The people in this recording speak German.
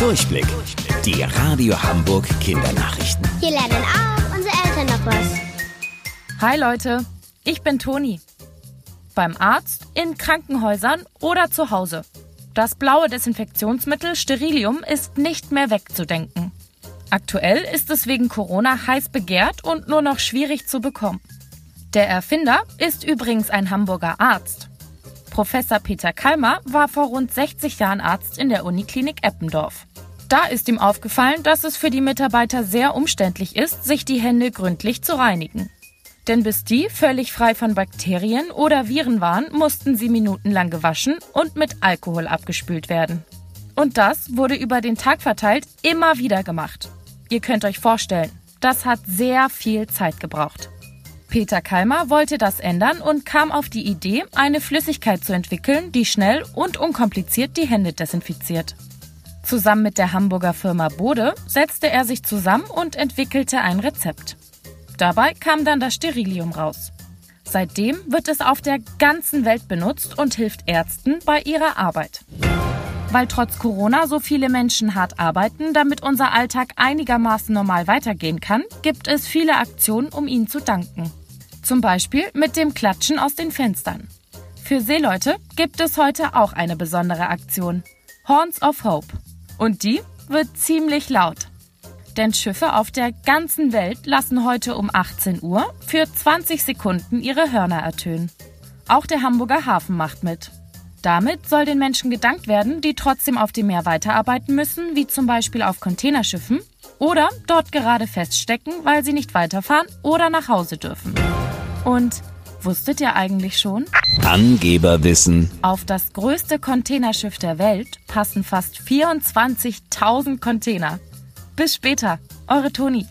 Durchblick. Die Radio Hamburg Kindernachrichten. Hier lernen auch unsere Eltern noch was. Hi Leute, ich bin Toni. Beim Arzt, in Krankenhäusern oder zu Hause. Das blaue Desinfektionsmittel Sterilium ist nicht mehr wegzudenken. Aktuell ist es wegen Corona heiß begehrt und nur noch schwierig zu bekommen. Der Erfinder ist übrigens ein Hamburger Arzt. Professor Peter Kalmer war vor rund 60 Jahren Arzt in der Uniklinik Eppendorf. Da ist ihm aufgefallen, dass es für die Mitarbeiter sehr umständlich ist, sich die Hände gründlich zu reinigen. Denn bis die völlig frei von Bakterien oder Viren waren, mussten sie minutenlang gewaschen und mit Alkohol abgespült werden. Und das wurde über den Tag verteilt immer wieder gemacht. Ihr könnt euch vorstellen, das hat sehr viel Zeit gebraucht. Peter Kalmer wollte das ändern und kam auf die Idee, eine Flüssigkeit zu entwickeln, die schnell und unkompliziert die Hände desinfiziert. Zusammen mit der Hamburger Firma Bode setzte er sich zusammen und entwickelte ein Rezept. Dabei kam dann das Sterilium raus. Seitdem wird es auf der ganzen Welt benutzt und hilft Ärzten bei ihrer Arbeit. Weil trotz Corona so viele Menschen hart arbeiten, damit unser Alltag einigermaßen normal weitergehen kann, gibt es viele Aktionen, um ihnen zu danken. Zum Beispiel mit dem Klatschen aus den Fenstern. Für Seeleute gibt es heute auch eine besondere Aktion. Horns of Hope. Und die wird ziemlich laut. Denn Schiffe auf der ganzen Welt lassen heute um 18 Uhr für 20 Sekunden ihre Hörner ertönen. Auch der Hamburger Hafen macht mit. Damit soll den Menschen gedankt werden, die trotzdem auf dem Meer weiterarbeiten müssen, wie zum Beispiel auf Containerschiffen, oder dort gerade feststecken, weil sie nicht weiterfahren oder nach Hause dürfen. Und wusstet ihr eigentlich schon? Angeberwissen. Auf das größte Containerschiff der Welt passen fast 24.000 Container. Bis später, eure Toni.